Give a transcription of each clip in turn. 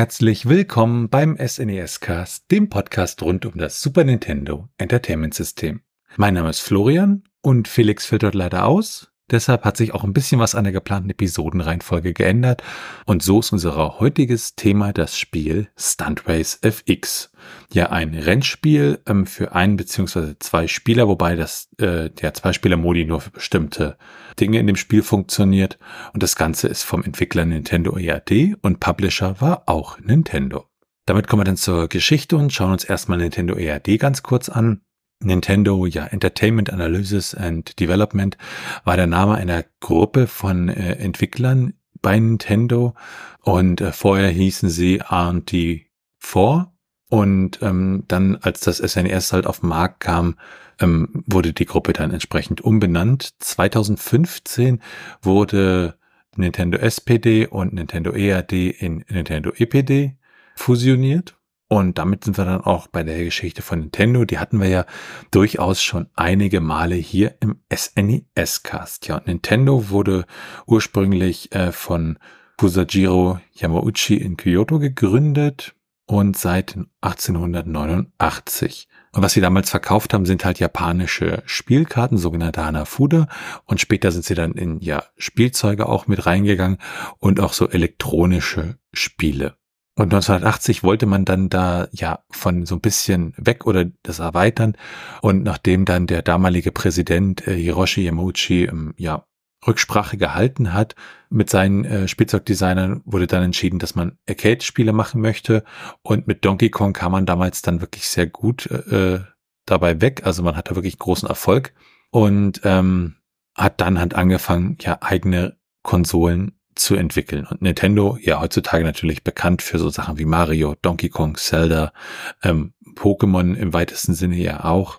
Herzlich willkommen beim SNES Cast, dem Podcast rund um das Super Nintendo Entertainment System. Mein Name ist Florian und Felix fällt dort leider aus. Deshalb hat sich auch ein bisschen was an der geplanten Episodenreihenfolge geändert. Und so ist unser heutiges Thema das Spiel Stunt Race FX. Ja, ein Rennspiel ähm, für ein beziehungsweise zwei Spieler, wobei das äh, der Zwei-Spieler-Modi nur für bestimmte Dinge in dem Spiel funktioniert. Und das Ganze ist vom Entwickler Nintendo EAD und Publisher war auch Nintendo. Damit kommen wir dann zur Geschichte und schauen uns erstmal Nintendo EAD ganz kurz an. Nintendo, ja, Entertainment Analysis and Development war der Name einer Gruppe von äh, Entwicklern bei Nintendo und äh, vorher hießen sie R&D4 und ähm, dann, als das SNES e halt auf den Markt kam, ähm, wurde die Gruppe dann entsprechend umbenannt. 2015 wurde Nintendo SPD und Nintendo EAD in Nintendo EPD fusioniert und damit sind wir dann auch bei der Geschichte von Nintendo. Die hatten wir ja durchaus schon einige Male hier im SNES-Cast. Ja, Nintendo wurde ursprünglich äh, von Kusajiro Yamauchi in Kyoto gegründet und seit 1889. Und was sie damals verkauft haben, sind halt japanische Spielkarten, sogenannte Hanafuda. Und später sind sie dann in ja Spielzeuge auch mit reingegangen und auch so elektronische Spiele. Und 1980 wollte man dann da ja von so ein bisschen weg oder das erweitern. Und nachdem dann der damalige Präsident äh, Hiroshi Yamauchi ähm, ja Rücksprache gehalten hat mit seinen äh, Spielzeugdesignern, wurde dann entschieden, dass man Arcade-Spiele machen möchte. Und mit Donkey Kong kam man damals dann wirklich sehr gut äh, dabei weg. Also man hatte wirklich großen Erfolg und ähm, hat dann halt angefangen, ja eigene Konsolen zu entwickeln. Und Nintendo, ja heutzutage natürlich bekannt für so Sachen wie Mario, Donkey Kong, Zelda, ähm, Pokémon im weitesten Sinne ja auch.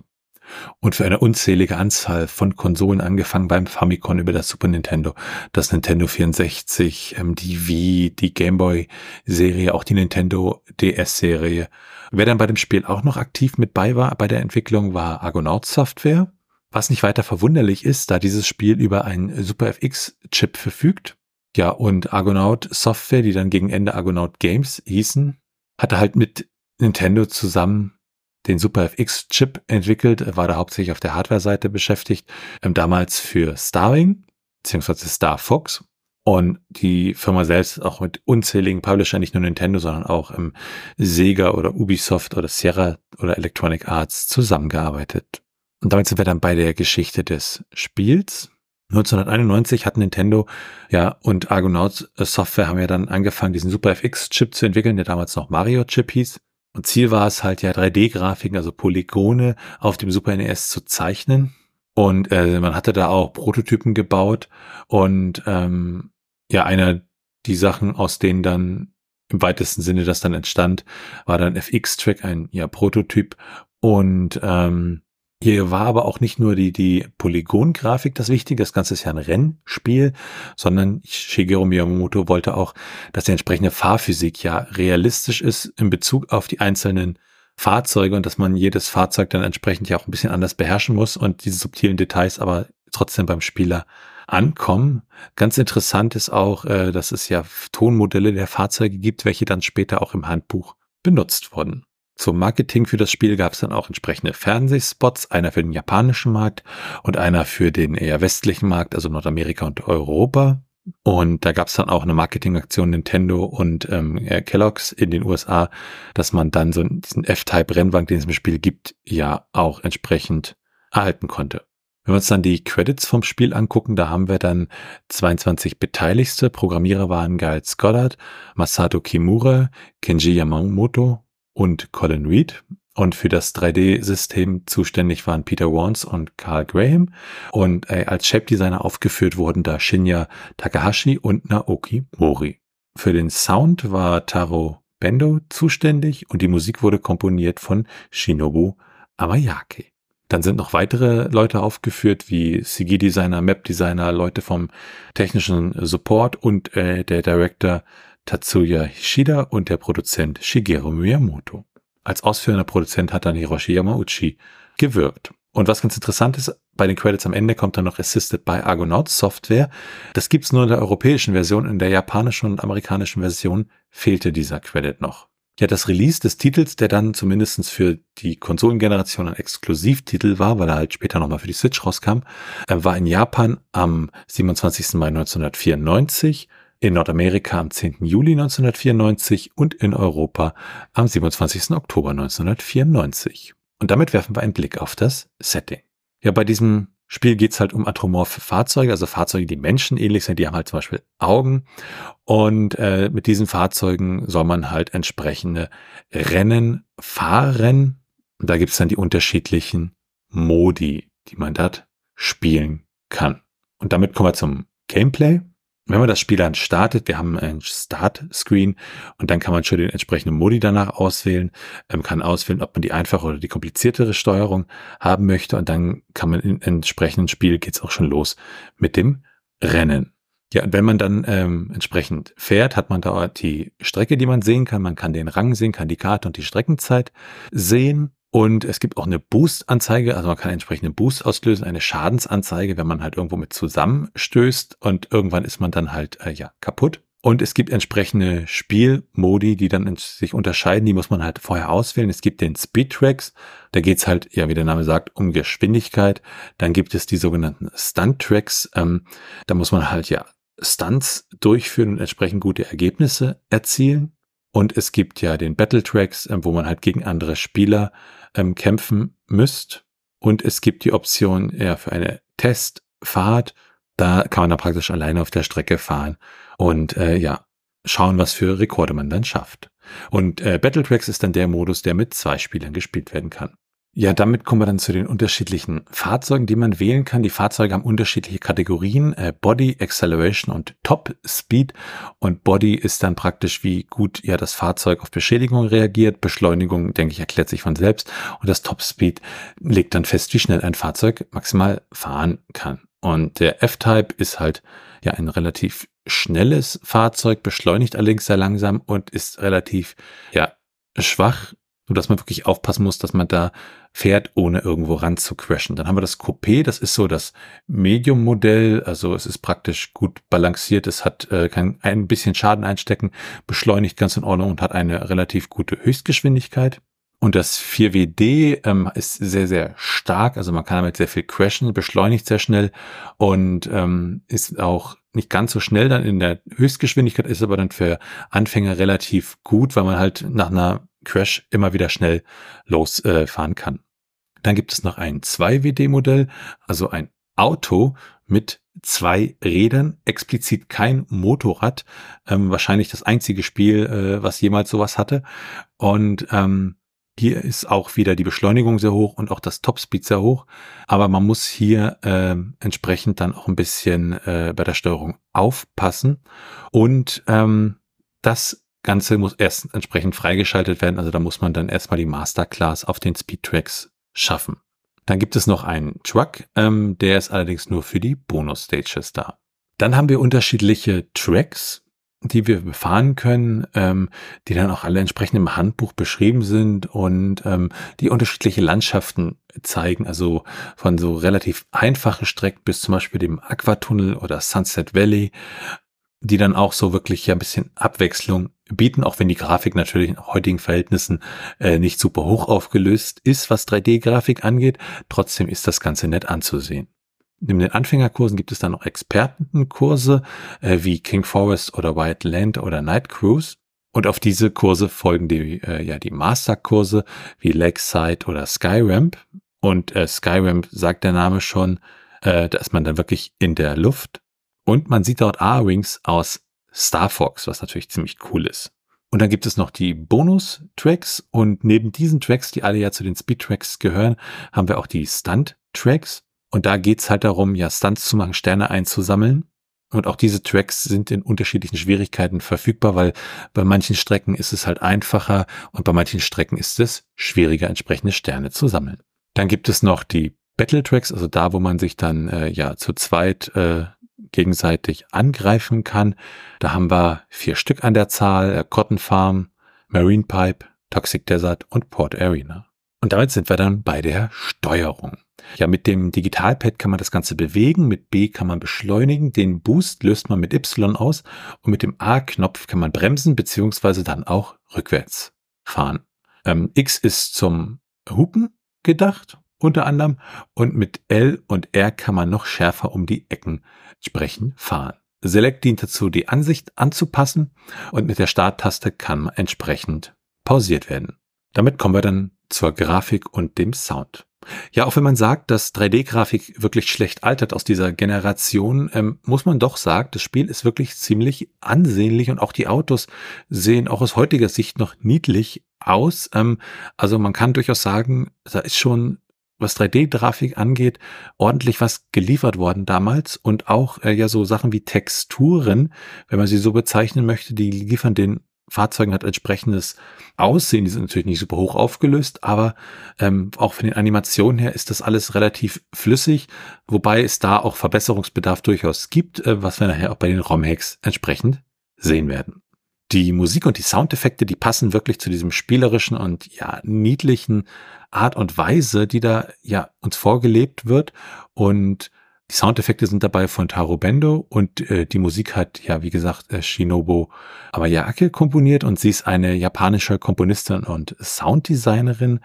Und für eine unzählige Anzahl von Konsolen angefangen beim Famicom über das Super Nintendo, das Nintendo 64, ähm, die Wii, die Game Boy Serie, auch die Nintendo DS Serie. Wer dann bei dem Spiel auch noch aktiv mit bei war bei der Entwicklung war Argonaut Software. Was nicht weiter verwunderlich ist, da dieses Spiel über einen Super FX Chip verfügt ja, und Argonaut Software, die dann gegen Ende Argonaut Games hießen, hatte halt mit Nintendo zusammen den Super FX Chip entwickelt, war da hauptsächlich auf der Hardware-Seite beschäftigt, ähm, damals für Starwing, beziehungsweise Star Fox. Und die Firma selbst auch mit unzähligen Publisher, nicht nur Nintendo, sondern auch im Sega oder Ubisoft oder Sierra oder Electronic Arts zusammengearbeitet. Und damit sind wir dann bei der Geschichte des Spiels. 1991 hat Nintendo ja und Argonaut äh, Software haben ja dann angefangen, diesen Super FX Chip zu entwickeln, der damals noch Mario Chip hieß. Und Ziel war es halt ja 3D-Grafiken, also Polygone auf dem Super NES zu zeichnen. Und äh, man hatte da auch Prototypen gebaut und ähm, ja, einer die Sachen, aus denen dann im weitesten Sinne das dann entstand, war dann FX-Track, ein ja Prototyp und ähm, hier war aber auch nicht nur die, die Polygongrafik das Wichtige, das Ganze ist ja ein Rennspiel, sondern Shigeru Miyamoto wollte auch, dass die entsprechende Fahrphysik ja realistisch ist in Bezug auf die einzelnen Fahrzeuge und dass man jedes Fahrzeug dann entsprechend ja auch ein bisschen anders beherrschen muss und diese subtilen Details aber trotzdem beim Spieler ankommen. Ganz interessant ist auch, äh, dass es ja Tonmodelle der Fahrzeuge gibt, welche dann später auch im Handbuch benutzt wurden. Zum Marketing für das Spiel gab es dann auch entsprechende Fernsehspots, einer für den japanischen Markt und einer für den eher westlichen Markt, also Nordamerika und Europa. Und da gab es dann auch eine Marketingaktion Nintendo und ähm, Kellogg's in den USA, dass man dann so diesen F-Type-Rennwagen, den es im Spiel gibt, ja auch entsprechend erhalten konnte. Wenn wir uns dann die Credits vom Spiel angucken, da haben wir dann 22 Beteiligte. Programmierer waren Giles Goddard, Masato Kimura, Kenji Yamamoto, und Colin Reed. Und für das 3D-System zuständig waren Peter Warnes und Carl Graham. Und äh, als Shape-Designer aufgeführt wurden da Shinya Takahashi und Naoki Mori. Für den Sound war Taro Bendo zuständig und die Musik wurde komponiert von Shinobu Amayake. Dann sind noch weitere Leute aufgeführt, wie CG-Designer, Map-Designer, Leute vom technischen Support und äh, der Director Tatsuya Hishida und der Produzent Shigeru Miyamoto. Als ausführender Produzent hat dann Hiroshi Yamauchi gewirkt. Und was ganz interessant ist, bei den Credits am Ende kommt dann noch Assisted by Argonauts Software. Das gibt's nur in der europäischen Version. In der japanischen und amerikanischen Version fehlte dieser Credit noch. Ja, das Release des Titels, der dann zumindestens für die Konsolengeneration ein Exklusivtitel war, weil er halt später nochmal für die Switch rauskam, war in Japan am 27. Mai 1994, in Nordamerika am 10. Juli 1994 und in Europa am 27. Oktober 1994. Und damit werfen wir einen Blick auf das Setting. Ja, bei diesem Spiel geht's halt um atomorphe Fahrzeuge, also Fahrzeuge, die Menschen ähnlich sind, die haben halt zum Beispiel Augen. Und äh, mit diesen Fahrzeugen soll man halt entsprechende Rennen fahren. Und da gibt's dann die unterschiedlichen Modi, die man dort spielen kann. Und damit kommen wir zum Gameplay. Wenn man das Spiel dann startet, wir haben ein Start-Screen und dann kann man schon den entsprechenden Modi danach auswählen, ähm, kann auswählen, ob man die einfache oder die kompliziertere Steuerung haben möchte und dann kann man im entsprechenden Spiel geht's auch schon los mit dem Rennen. Ja, und wenn man dann ähm, entsprechend fährt, hat man da die Strecke, die man sehen kann. Man kann den Rang sehen, kann die Karte und die Streckenzeit sehen. Und es gibt auch eine Boost-Anzeige, also man kann entsprechende Boost auslösen, eine Schadensanzeige, wenn man halt irgendwo mit zusammenstößt und irgendwann ist man dann halt äh, ja kaputt. Und es gibt entsprechende Spielmodi, die dann sich unterscheiden, die muss man halt vorher auswählen. Es gibt den Speed Tracks, da geht's halt, ja, wie der Name sagt, um Geschwindigkeit. Dann gibt es die sogenannten Stunt Tracks, ähm, da muss man halt ja Stunts durchführen und entsprechend gute Ergebnisse erzielen. Und es gibt ja den Battle Tracks, äh, wo man halt gegen andere Spieler ähm, kämpfen müsst. Und es gibt die Option ja, für eine Testfahrt. Da kann man dann praktisch alleine auf der Strecke fahren und äh, ja, schauen, was für Rekorde man dann schafft. Und äh, Battle Tracks ist dann der Modus, der mit zwei Spielern gespielt werden kann. Ja, damit kommen wir dann zu den unterschiedlichen Fahrzeugen, die man wählen kann. Die Fahrzeuge haben unterschiedliche Kategorien, äh, Body, Acceleration und Top Speed. Und Body ist dann praktisch, wie gut ja das Fahrzeug auf Beschädigung reagiert. Beschleunigung, denke ich, erklärt sich von selbst. Und das Top Speed legt dann fest, wie schnell ein Fahrzeug maximal fahren kann. Und der F-Type ist halt ja ein relativ schnelles Fahrzeug, beschleunigt allerdings sehr langsam und ist relativ ja schwach nur dass man wirklich aufpassen muss, dass man da fährt, ohne irgendwo ran zu crashen. Dann haben wir das Coupé, das ist so das Medium-Modell, also es ist praktisch gut balanciert, es hat äh, kann ein bisschen Schaden einstecken, beschleunigt ganz in Ordnung und hat eine relativ gute Höchstgeschwindigkeit. Und das 4WD ähm, ist sehr, sehr stark, also man kann damit sehr viel crashen, beschleunigt sehr schnell und ähm, ist auch nicht ganz so schnell dann in der Höchstgeschwindigkeit, ist aber dann für Anfänger relativ gut, weil man halt nach einer Crash immer wieder schnell losfahren äh, kann. Dann gibt es noch ein 2WD-Modell, also ein Auto mit zwei Rädern, explizit kein Motorrad, ähm, wahrscheinlich das einzige Spiel, äh, was jemals sowas hatte. Und ähm, hier ist auch wieder die Beschleunigung sehr hoch und auch das Topspeed sehr hoch. Aber man muss hier äh, entsprechend dann auch ein bisschen äh, bei der Steuerung aufpassen. Und ähm, das Ganze muss erst entsprechend freigeschaltet werden. Also da muss man dann erstmal die Masterclass auf den Speedtracks schaffen. Dann gibt es noch einen Truck, ähm, der ist allerdings nur für die Bonus-Stages da. Dann haben wir unterschiedliche Tracks, die wir befahren können, ähm, die dann auch alle entsprechend im Handbuch beschrieben sind und ähm, die unterschiedliche Landschaften zeigen, also von so relativ einfachen Strecken bis zum Beispiel dem Aquatunnel oder Sunset Valley, die dann auch so wirklich ja ein bisschen Abwechslung bieten, auch wenn die Grafik natürlich in heutigen Verhältnissen äh, nicht super hoch aufgelöst ist, was 3D-Grafik angeht. Trotzdem ist das Ganze nett anzusehen. Neben den Anfängerkursen gibt es dann noch Expertenkurse äh, wie King Forest oder White Land oder Night Cruise. Und auf diese Kurse folgen die, äh, ja, die Masterkurse wie Lakeside oder Skyramp. Und äh, Skyramp sagt der Name schon, äh, da ist man dann wirklich in der Luft. Und man sieht dort A-Wings aus Star Fox, was natürlich ziemlich cool ist. Und dann gibt es noch die Bonus-Tracks und neben diesen Tracks, die alle ja zu den Speed-Tracks gehören, haben wir auch die Stunt-Tracks. Und da geht's halt darum, ja, Stunts zu machen, Sterne einzusammeln. Und auch diese Tracks sind in unterschiedlichen Schwierigkeiten verfügbar, weil bei manchen Strecken ist es halt einfacher und bei manchen Strecken ist es schwieriger, entsprechende Sterne zu sammeln. Dann gibt es noch die Battle Tracks, also da, wo man sich dann äh, ja zu zweit äh, gegenseitig angreifen kann. Da haben wir vier Stück an der Zahl, äh, Cotton Farm, Marine Pipe, Toxic Desert und Port Arena. Und damit sind wir dann bei der Steuerung. Ja, mit dem Digitalpad kann man das Ganze bewegen, mit B kann man beschleunigen, den Boost löst man mit Y aus und mit dem A-Knopf kann man bremsen beziehungsweise dann auch rückwärts fahren. Ähm, X ist zum Hupen gedacht, unter anderem, und mit L und R kann man noch schärfer um die Ecken entsprechend fahren. Select dient dazu, die Ansicht anzupassen und mit der Starttaste kann entsprechend pausiert werden. Damit kommen wir dann zur Grafik und dem Sound. Ja, auch wenn man sagt, dass 3D-Grafik wirklich schlecht altert aus dieser Generation, ähm, muss man doch sagen, das Spiel ist wirklich ziemlich ansehnlich und auch die Autos sehen auch aus heutiger Sicht noch niedlich aus. Ähm, also man kann durchaus sagen, da ist schon was 3D-Grafik angeht, ordentlich was geliefert worden damals und auch äh, ja so Sachen wie Texturen, wenn man sie so bezeichnen möchte, die liefern den Fahrzeugen hat entsprechendes Aussehen. Die sind natürlich nicht super hoch aufgelöst, aber ähm, auch von den Animationen her ist das alles relativ flüssig, wobei es da auch Verbesserungsbedarf durchaus gibt, äh, was wir nachher auch bei den ROM-Hacks entsprechend sehen werden. Die Musik und die Soundeffekte, die passen wirklich zu diesem spielerischen und ja niedlichen Art und Weise, die da ja uns vorgelebt wird. Und die Soundeffekte sind dabei von Taro Bendo und äh, die Musik hat ja, wie gesagt, äh, Shinobu Amayake komponiert und sie ist eine japanische Komponistin und Sounddesignerin,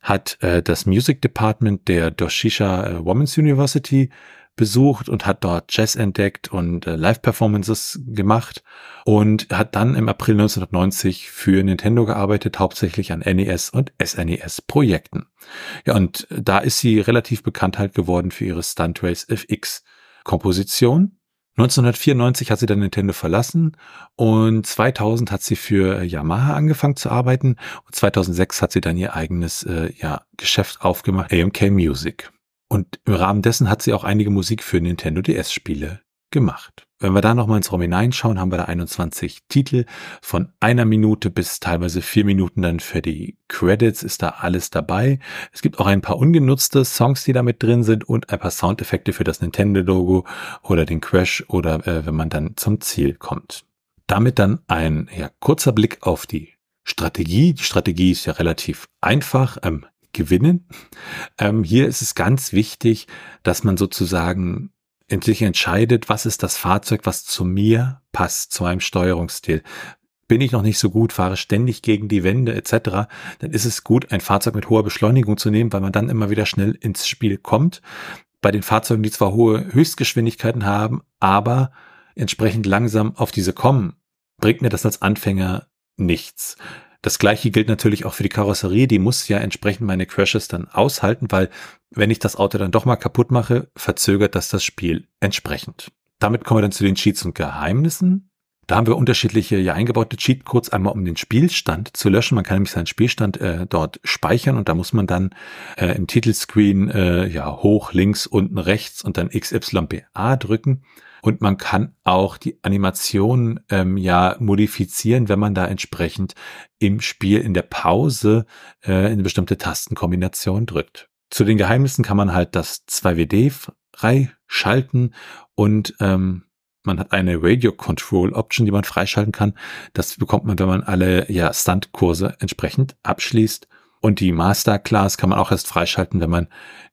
hat äh, das Music Department der Doshisha äh, Women's University besucht und hat dort Jazz entdeckt und äh, Live-Performances gemacht und hat dann im April 1990 für Nintendo gearbeitet, hauptsächlich an NES und SNES-Projekten. Ja, und da ist sie relativ bekannt halt geworden für ihre Stunt Race FX-Komposition. 1994 hat sie dann Nintendo verlassen und 2000 hat sie für Yamaha angefangen zu arbeiten und 2006 hat sie dann ihr eigenes äh, ja, Geschäft aufgemacht, AMK Music. Und im Rahmen dessen hat sie auch einige Musik für Nintendo DS-Spiele gemacht. Wenn wir da nochmal ins ROM hineinschauen, haben wir da 21 Titel von einer Minute bis teilweise vier Minuten dann für die Credits ist da alles dabei. Es gibt auch ein paar ungenutzte Songs, die da mit drin sind und ein paar Soundeffekte für das Nintendo-Logo oder den Crash oder äh, wenn man dann zum Ziel kommt. Damit dann ein ja, kurzer Blick auf die Strategie. Die Strategie ist ja relativ einfach. Ähm, gewinnen. Ähm, hier ist es ganz wichtig, dass man sozusagen sich entscheidet, was ist das Fahrzeug, was zu mir passt, zu einem Steuerungsstil. Bin ich noch nicht so gut, fahre ständig gegen die Wände etc., dann ist es gut, ein Fahrzeug mit hoher Beschleunigung zu nehmen, weil man dann immer wieder schnell ins Spiel kommt. Bei den Fahrzeugen, die zwar hohe Höchstgeschwindigkeiten haben, aber entsprechend langsam auf diese kommen, bringt mir das als Anfänger nichts. Das gleiche gilt natürlich auch für die Karosserie. Die muss ja entsprechend meine Crashes dann aushalten, weil wenn ich das Auto dann doch mal kaputt mache, verzögert das das Spiel entsprechend. Damit kommen wir dann zu den Cheats und Geheimnissen. Da haben wir unterschiedliche ja, eingebaute Cheatcodes, einmal um den Spielstand zu löschen. Man kann nämlich seinen Spielstand äh, dort speichern und da muss man dann äh, im Titelscreen äh, ja hoch, links, unten, rechts und dann XYBA drücken. Und man kann auch die Animation ähm, ja modifizieren, wenn man da entsprechend im Spiel in der Pause äh, eine bestimmte Tastenkombination drückt. Zu den Geheimnissen kann man halt das 2WD freischalten und ähm, man hat eine Radio Control Option, die man freischalten kann. Das bekommt man, wenn man alle ja, Stunt-Kurse entsprechend abschließt. Und die Masterclass kann man auch erst freischalten, wenn man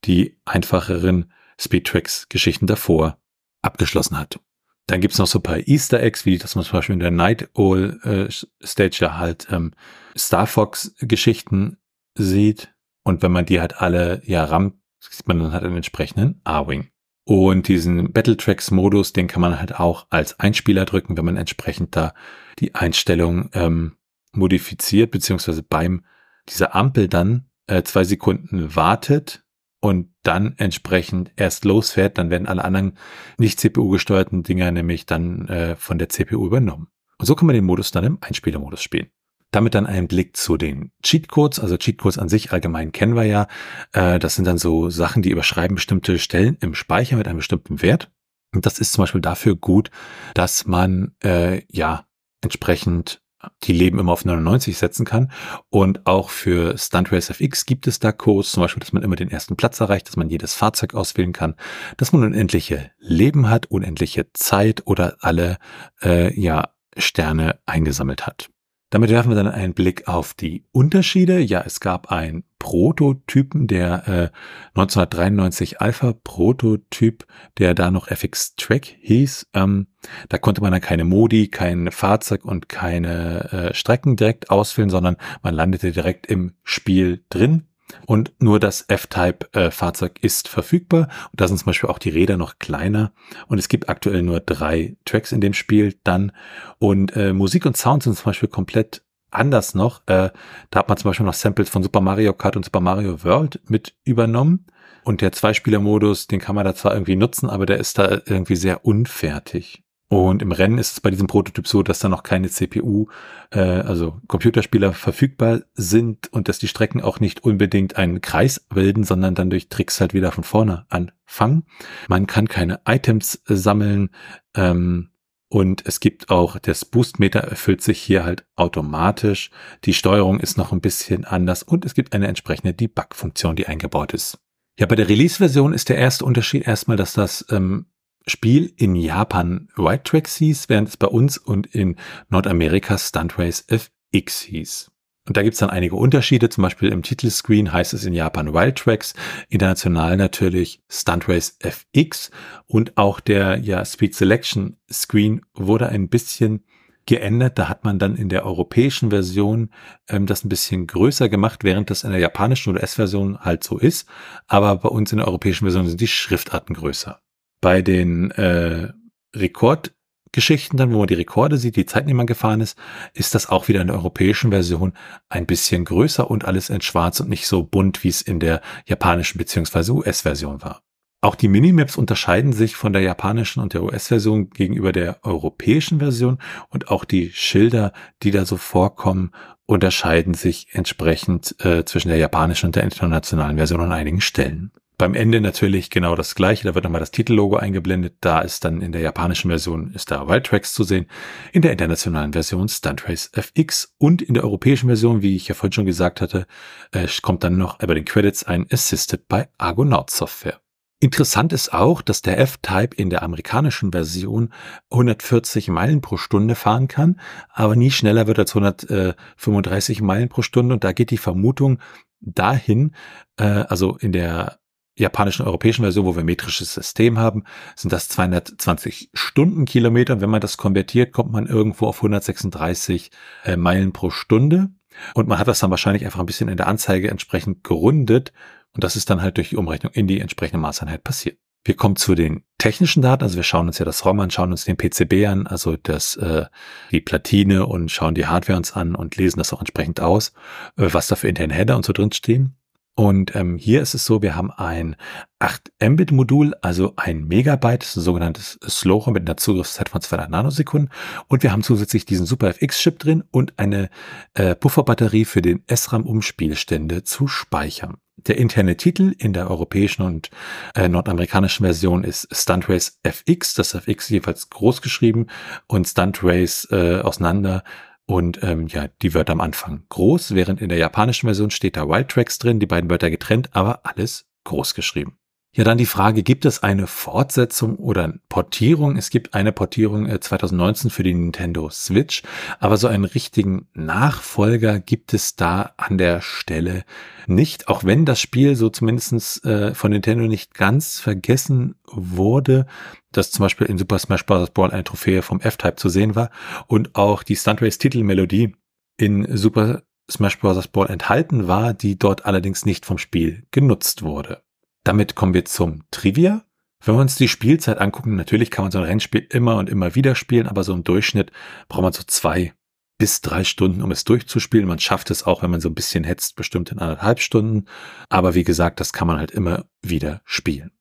die einfacheren Speedtracks-Geschichten davor abgeschlossen hat. Dann gibt's noch so ein paar Easter Eggs, wie das man zum Beispiel in der Night Owl äh, Stage halt ähm, Star Fox Geschichten sieht. Und wenn man die halt alle ja rammt, sieht man dann halt einen entsprechenden A-Wing. Und diesen Battle Tracks Modus, den kann man halt auch als Einspieler drücken, wenn man entsprechend da die Einstellung ähm, modifiziert, beziehungsweise beim dieser Ampel dann äh, zwei Sekunden wartet und dann entsprechend erst losfährt, dann werden alle anderen nicht CPU-gesteuerten Dinger nämlich dann äh, von der CPU übernommen. Und so kann man den Modus dann im Einspielermodus spielen. Damit dann ein Blick zu den Cheatcodes. Also Cheatcodes an sich allgemein kennen wir ja. Äh, das sind dann so Sachen, die überschreiben bestimmte Stellen im Speicher mit einem bestimmten Wert. Und das ist zum Beispiel dafür gut, dass man äh, ja entsprechend die Leben immer auf 99 setzen kann. Und auch für Stunt Race FX gibt es da Codes, zum Beispiel, dass man immer den ersten Platz erreicht, dass man jedes Fahrzeug auswählen kann, dass man unendliche Leben hat, unendliche Zeit oder alle äh, ja, Sterne eingesammelt hat. Damit werfen wir dann einen Blick auf die Unterschiede. Ja, es gab einen Prototypen, der äh, 1993 Alpha Prototyp, der da noch FX Track hieß. Ähm, da konnte man dann keine Modi, kein Fahrzeug und keine äh, Strecken direkt ausfüllen, sondern man landete direkt im Spiel drin. Und nur das F-Type-Fahrzeug äh, ist verfügbar. Und da sind zum Beispiel auch die Räder noch kleiner. Und es gibt aktuell nur drei Tracks in dem Spiel dann. Und äh, Musik und Sound sind zum Beispiel komplett anders noch. Äh, da hat man zum Beispiel noch Samples von Super Mario Kart und Super Mario World mit übernommen. Und der Zweispieler-Modus, den kann man da zwar irgendwie nutzen, aber der ist da irgendwie sehr unfertig. Und im Rennen ist es bei diesem Prototyp so, dass da noch keine CPU, äh, also Computerspieler verfügbar sind und dass die Strecken auch nicht unbedingt einen Kreis bilden, sondern dann durch Tricks halt wieder von vorne anfangen. Man kann keine Items sammeln ähm, und es gibt auch, das Boostmeter erfüllt sich hier halt automatisch. Die Steuerung ist noch ein bisschen anders und es gibt eine entsprechende Debug-Funktion, die eingebaut ist. Ja, bei der Release-Version ist der erste Unterschied erstmal, dass das ähm, Spiel in Japan White Tracks hieß, während es bei uns und in Nordamerika Stunt Race FX hieß. Und da gibt's dann einige Unterschiede, zum Beispiel im Titelscreen heißt es in Japan Wild Tracks, international natürlich Stunt Race FX und auch der ja, Speed Selection Screen wurde ein bisschen geändert. Da hat man dann in der europäischen Version ähm, das ein bisschen größer gemacht, während das in der japanischen oder S-Version halt so ist. Aber bei uns in der europäischen Version sind die Schriftarten größer. Bei den äh, Rekordgeschichten dann, wo man die Rekorde sieht, die Zeiten, die man gefahren ist, ist das auch wieder in der europäischen Version ein bisschen größer und alles in schwarz und nicht so bunt, wie es in der japanischen bzw. US-Version war. Auch die Minimaps unterscheiden sich von der japanischen und der US-Version gegenüber der europäischen Version und auch die Schilder, die da so vorkommen, unterscheiden sich entsprechend äh, zwischen der japanischen und der internationalen Version an einigen Stellen. Beim Ende natürlich genau das gleiche. Da wird nochmal das Titellogo eingeblendet. Da ist dann in der japanischen Version ist da Wild Tracks zu sehen. In der internationalen Version Stunt Race FX und in der europäischen Version, wie ich ja vorhin schon gesagt hatte, äh, kommt dann noch über den Credits ein Assisted by Argonaut Software. Interessant ist auch, dass der F-Type in der amerikanischen Version 140 Meilen pro Stunde fahren kann, aber nie schneller wird als 135 Meilen pro Stunde. Und da geht die Vermutung dahin, äh, also in der japanischen europäischen Version, wo wir metrisches System haben, sind das 220 Stundenkilometer. Wenn man das konvertiert, kommt man irgendwo auf 136 äh, Meilen pro Stunde. Und man hat das dann wahrscheinlich einfach ein bisschen in der Anzeige entsprechend gerundet. Und das ist dann halt durch die Umrechnung in die entsprechende Maßeinheit passiert. Wir kommen zu den technischen Daten, also wir schauen uns ja das ROM an, schauen uns den PCB an, also das äh, die Platine und schauen die Hardware uns an und lesen das auch entsprechend aus, äh, was da für interne Header und so drin stehen. Und ähm, hier ist es so, wir haben ein 8 Mbit Modul, also ein Megabyte, ein sogenanntes Slower mit einer Zugriffszeit von 200 Nanosekunden. Und wir haben zusätzlich diesen SuperFX-Chip drin und eine äh, Pufferbatterie für den SRAM, um Spielstände zu speichern. Der interne Titel in der europäischen und äh, nordamerikanischen Version ist Stunt Race FX, das FX jeweils groß geschrieben und Stunt Race äh, auseinander und ähm, ja, die Wörter am Anfang groß, während in der japanischen Version steht da Wild Tracks drin, die beiden Wörter getrennt, aber alles groß geschrieben. Ja, dann die Frage, gibt es eine Fortsetzung oder Portierung? Es gibt eine Portierung 2019 äh, für die Nintendo Switch, aber so einen richtigen Nachfolger gibt es da an der Stelle nicht, auch wenn das Spiel so zumindestens äh, von Nintendo nicht ganz vergessen wurde, dass zum Beispiel in Super Smash Bros. Brawl eine Trophäe vom F-Type zu sehen war und auch die Stunt Race Titelmelodie in Super Smash Bros. Brawl enthalten war, die dort allerdings nicht vom Spiel genutzt wurde. Damit kommen wir zum Trivia. Wenn wir uns die Spielzeit angucken, natürlich kann man so ein Rennspiel immer und immer wieder spielen, aber so im Durchschnitt braucht man so zwei bis drei Stunden, um es durchzuspielen. Man schafft es auch, wenn man so ein bisschen hetzt, bestimmt in anderthalb Stunden. Aber wie gesagt, das kann man halt immer wieder spielen.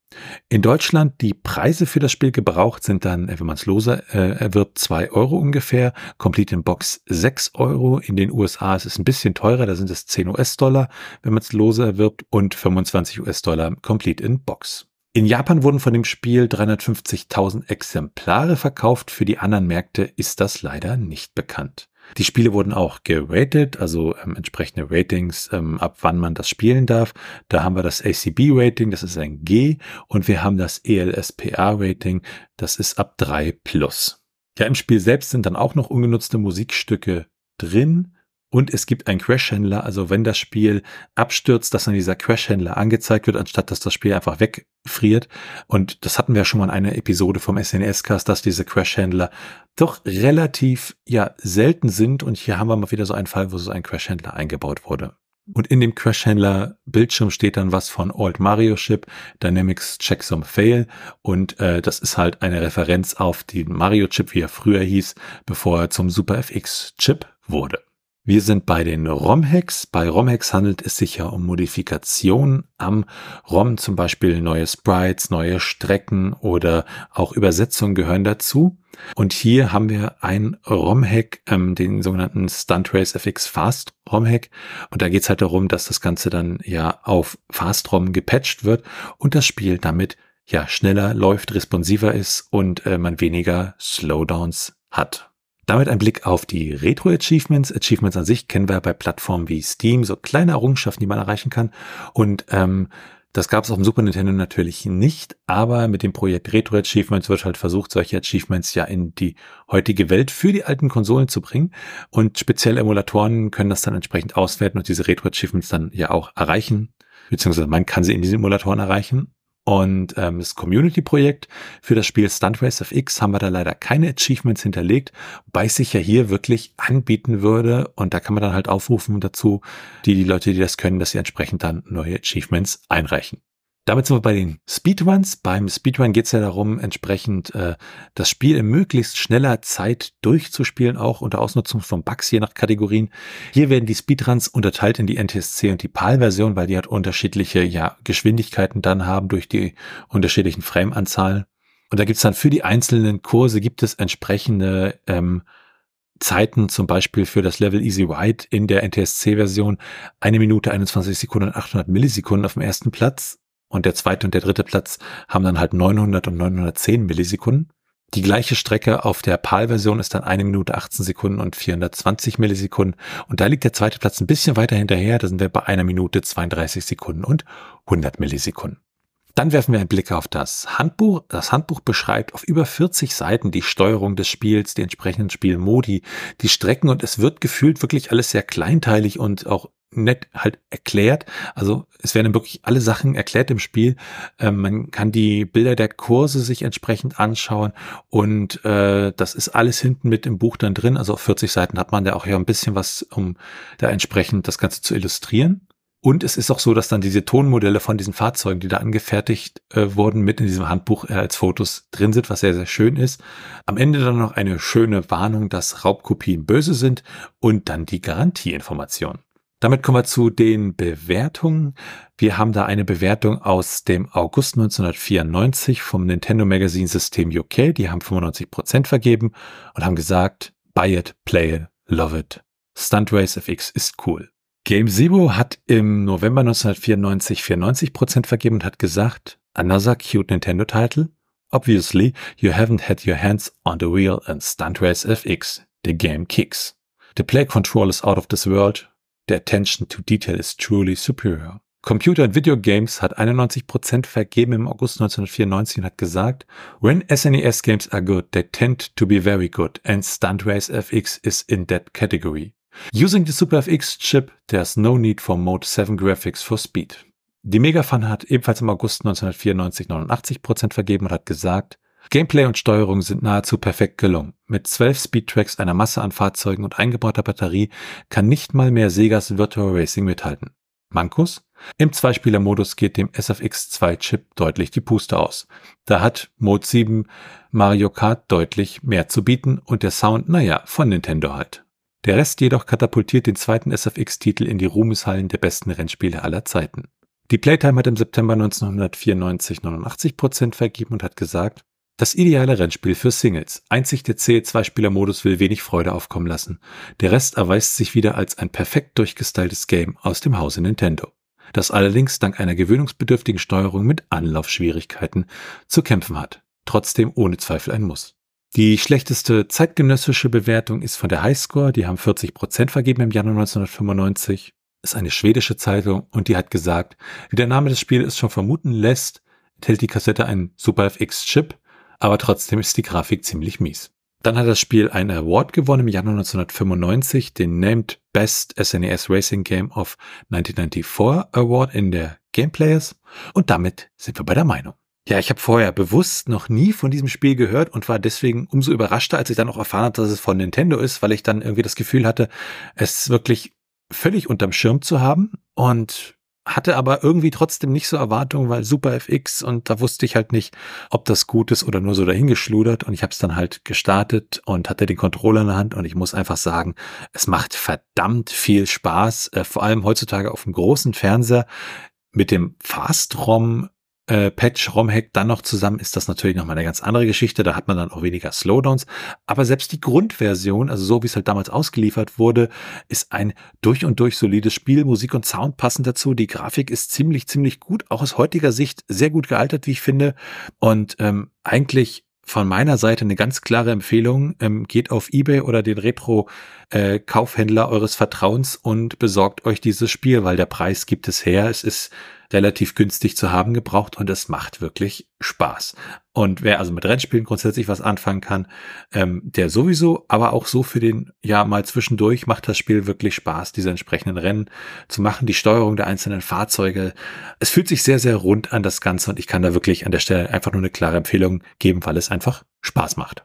In Deutschland die Preise für das Spiel gebraucht sind dann, wenn man es lose äh, erwirbt, zwei Euro ungefähr. Complete in Box sechs Euro. In den USA ist es ein bisschen teurer, da sind es 10 US-Dollar, wenn man es lose erwirbt und 25 US-Dollar Complete in Box. In Japan wurden von dem Spiel 350.000 Exemplare verkauft. Für die anderen Märkte ist das leider nicht bekannt. Die Spiele wurden auch geratet, also ähm, entsprechende Ratings, ähm, ab wann man das spielen darf. Da haben wir das ACB-Rating, das ist ein G, und wir haben das ELSPA-Rating, das ist ab 3 plus. Ja, im Spiel selbst sind dann auch noch ungenutzte Musikstücke drin und es gibt einen Crash-Händler, also wenn das Spiel abstürzt, dass dann dieser Crash-Händler angezeigt wird, anstatt dass das Spiel einfach wegfriert. Und das hatten wir schon mal in einer Episode vom SNES-Cast, dass diese Crash-Händler doch relativ ja selten sind. Und hier haben wir mal wieder so einen Fall, wo so ein Crash-Händler eingebaut wurde. Und in dem Crash-Händler Bildschirm steht dann was von Old Mario Chip, Dynamics Checksum Fail. Und äh, das ist halt eine Referenz auf den Mario Chip, wie er früher hieß, bevor er zum Super FX Chip wurde. Wir sind bei den ROM-Hacks. Bei ROM-Hacks handelt es sich ja um Modifikationen am ROM, zum Beispiel neue Sprites, neue Strecken oder auch Übersetzungen gehören dazu. Und hier haben wir ein ROM-Hack, ähm, den sogenannten StuntRace FX Fast ROM-Hack. Und da geht es halt darum, dass das Ganze dann ja auf Fast-ROM gepatcht wird und das Spiel damit ja schneller läuft, responsiver ist und äh, man weniger Slowdowns hat. Damit ein Blick auf die Retro-Achievements. Achievements an sich kennen wir bei Plattformen wie Steam, so kleine Errungenschaften, die man erreichen kann. Und ähm, das gab es auf dem Super Nintendo natürlich nicht, aber mit dem Projekt Retro Achievements wird halt versucht, solche Achievements ja in die heutige Welt für die alten Konsolen zu bringen. Und speziell Emulatoren können das dann entsprechend auswerten und diese Retro Achievements dann ja auch erreichen. Beziehungsweise man kann sie in diesen Emulatoren erreichen. Und ähm, das Community-Projekt für das Spiel Stunt Race FX haben wir da leider keine Achievements hinterlegt, wobei es sich ja hier wirklich anbieten würde. Und da kann man dann halt aufrufen dazu, die, die Leute, die das können, dass sie entsprechend dann neue Achievements einreichen. Damit sind wir bei den Speedruns. Beim Speedrun geht es ja darum, entsprechend äh, das Spiel in möglichst schneller Zeit durchzuspielen, auch unter Ausnutzung von Bugs je nach Kategorien. Hier werden die Speedruns unterteilt in die NTSC und die PAL-Version, weil die halt unterschiedliche ja, Geschwindigkeiten dann haben durch die unterschiedlichen Frame-Anzahlen. Und da gibt's dann für die einzelnen Kurse gibt es entsprechende ähm, Zeiten, zum Beispiel für das Level Easy Ride in der NTSC-Version, eine Minute 21 Sekunden und 800 Millisekunden auf dem ersten Platz und der zweite und der dritte Platz haben dann halt 900 und 910 Millisekunden. Die gleiche Strecke auf der PAL-Version ist dann eine Minute 18 Sekunden und 420 Millisekunden. Und da liegt der zweite Platz ein bisschen weiter hinterher. Da sind wir bei einer Minute 32 Sekunden und 100 Millisekunden. Dann werfen wir einen Blick auf das Handbuch. Das Handbuch beschreibt auf über 40 Seiten die Steuerung des Spiels, die entsprechenden Spielmodi, die Strecken und es wird gefühlt wirklich alles sehr kleinteilig und auch nett halt erklärt. Also es werden wirklich alle Sachen erklärt im Spiel. Ähm, man kann die Bilder der Kurse sich entsprechend anschauen und äh, das ist alles hinten mit im Buch dann drin. Also auf 40 Seiten hat man da auch ja ein bisschen was, um da entsprechend das Ganze zu illustrieren. Und es ist auch so, dass dann diese Tonmodelle von diesen Fahrzeugen, die da angefertigt äh, wurden, mit in diesem Handbuch äh, als Fotos drin sind, was sehr, sehr schön ist. Am Ende dann noch eine schöne Warnung, dass Raubkopien böse sind und dann die Garantieinformation. Damit kommen wir zu den Bewertungen. Wir haben da eine Bewertung aus dem August 1994 vom Nintendo Magazine System UK. Die haben 95% vergeben und haben gesagt, buy it, play it, love it. Stunt Race FX ist cool. Game Zero hat im November 1994 94% vergeben und hat gesagt, another cute Nintendo title. Obviously, you haven't had your hands on the wheel in Stunt Race FX. The game kicks. The play control is out of this world. The attention to detail is truly superior. Computer and Video Games hat 91% vergeben im August 1994 und hat gesagt, When SNES games are good, they tend to be very good and Stunt Race FX is in that category. Using the Super FX chip, there's no need for Mode 7 graphics for speed. Die Megafun hat ebenfalls im August 1994 89% vergeben und hat gesagt, Gameplay und Steuerung sind nahezu perfekt gelungen. Mit zwölf Speedtracks, einer Masse an Fahrzeugen und eingebauter Batterie kann nicht mal mehr Segas Virtual Racing mithalten. Mankus? Im Zweispieler-Modus geht dem SFX2-Chip deutlich die Puste aus. Da hat Mode 7 Mario Kart deutlich mehr zu bieten und der Sound, naja, von Nintendo halt. Der Rest jedoch katapultiert den zweiten SFX-Titel in die Ruhmeshallen der besten Rennspiele aller Zeiten. Die Playtime hat im September 1994 89% vergeben und hat gesagt, das ideale Rennspiel für Singles. Einzig der c 2 modus will wenig Freude aufkommen lassen. Der Rest erweist sich wieder als ein perfekt durchgestyltes Game aus dem Hause Nintendo. Das allerdings dank einer gewöhnungsbedürftigen Steuerung mit Anlaufschwierigkeiten zu kämpfen hat. Trotzdem ohne Zweifel ein Muss. Die schlechteste zeitgenössische Bewertung ist von der Highscore, die haben 40% vergeben im Januar 1995. Ist eine schwedische Zeitung und die hat gesagt, wie der Name des Spiels es schon vermuten lässt, enthält die Kassette einen Super FX Chip, aber trotzdem ist die Grafik ziemlich mies. Dann hat das Spiel einen Award gewonnen im Januar 1995, den Named Best SNES e Racing Game of 1994 Award in der Game Players. Und damit sind wir bei der Meinung. Ja, ich habe vorher bewusst noch nie von diesem Spiel gehört und war deswegen umso überraschter, als ich dann auch erfahren habe, dass es von Nintendo ist, weil ich dann irgendwie das Gefühl hatte, es wirklich völlig unterm Schirm zu haben und hatte aber irgendwie trotzdem nicht so Erwartungen, weil Super FX und da wusste ich halt nicht, ob das gut ist oder nur so dahingeschludert. Und ich habe es dann halt gestartet und hatte den Controller in der Hand. Und ich muss einfach sagen, es macht verdammt viel Spaß, äh, vor allem heutzutage auf dem großen Fernseher mit dem Fast-ROM äh, Patch ROM-Hack dann noch zusammen ist das natürlich nochmal eine ganz andere Geschichte. Da hat man dann auch weniger Slowdowns. Aber selbst die Grundversion, also so wie es halt damals ausgeliefert wurde, ist ein durch und durch solides Spiel. Musik und Sound passen dazu. Die Grafik ist ziemlich, ziemlich gut. Auch aus heutiger Sicht sehr gut gealtert, wie ich finde. Und ähm, eigentlich von meiner Seite eine ganz klare Empfehlung. Ähm, geht auf eBay oder den Retro-Kaufhändler äh, eures Vertrauens und besorgt euch dieses Spiel, weil der Preis gibt es her. Es ist relativ günstig zu haben gebraucht und es macht wirklich Spaß. Und wer also mit Rennspielen grundsätzlich was anfangen kann, ähm, der sowieso, aber auch so für den, ja, mal zwischendurch macht das Spiel wirklich Spaß, diese entsprechenden Rennen zu machen, die Steuerung der einzelnen Fahrzeuge. Es fühlt sich sehr, sehr rund an das Ganze und ich kann da wirklich an der Stelle einfach nur eine klare Empfehlung geben, weil es einfach Spaß macht.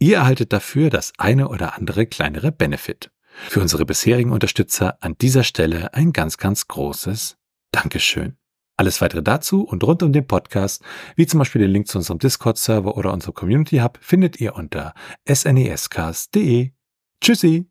Ihr erhaltet dafür das eine oder andere kleinere Benefit. Für unsere bisherigen Unterstützer an dieser Stelle ein ganz, ganz großes Dankeschön. Alles weitere dazu und rund um den Podcast, wie zum Beispiel den Link zu unserem Discord-Server oder unserem Community Hub, findet ihr unter snescast.de. Tschüssi!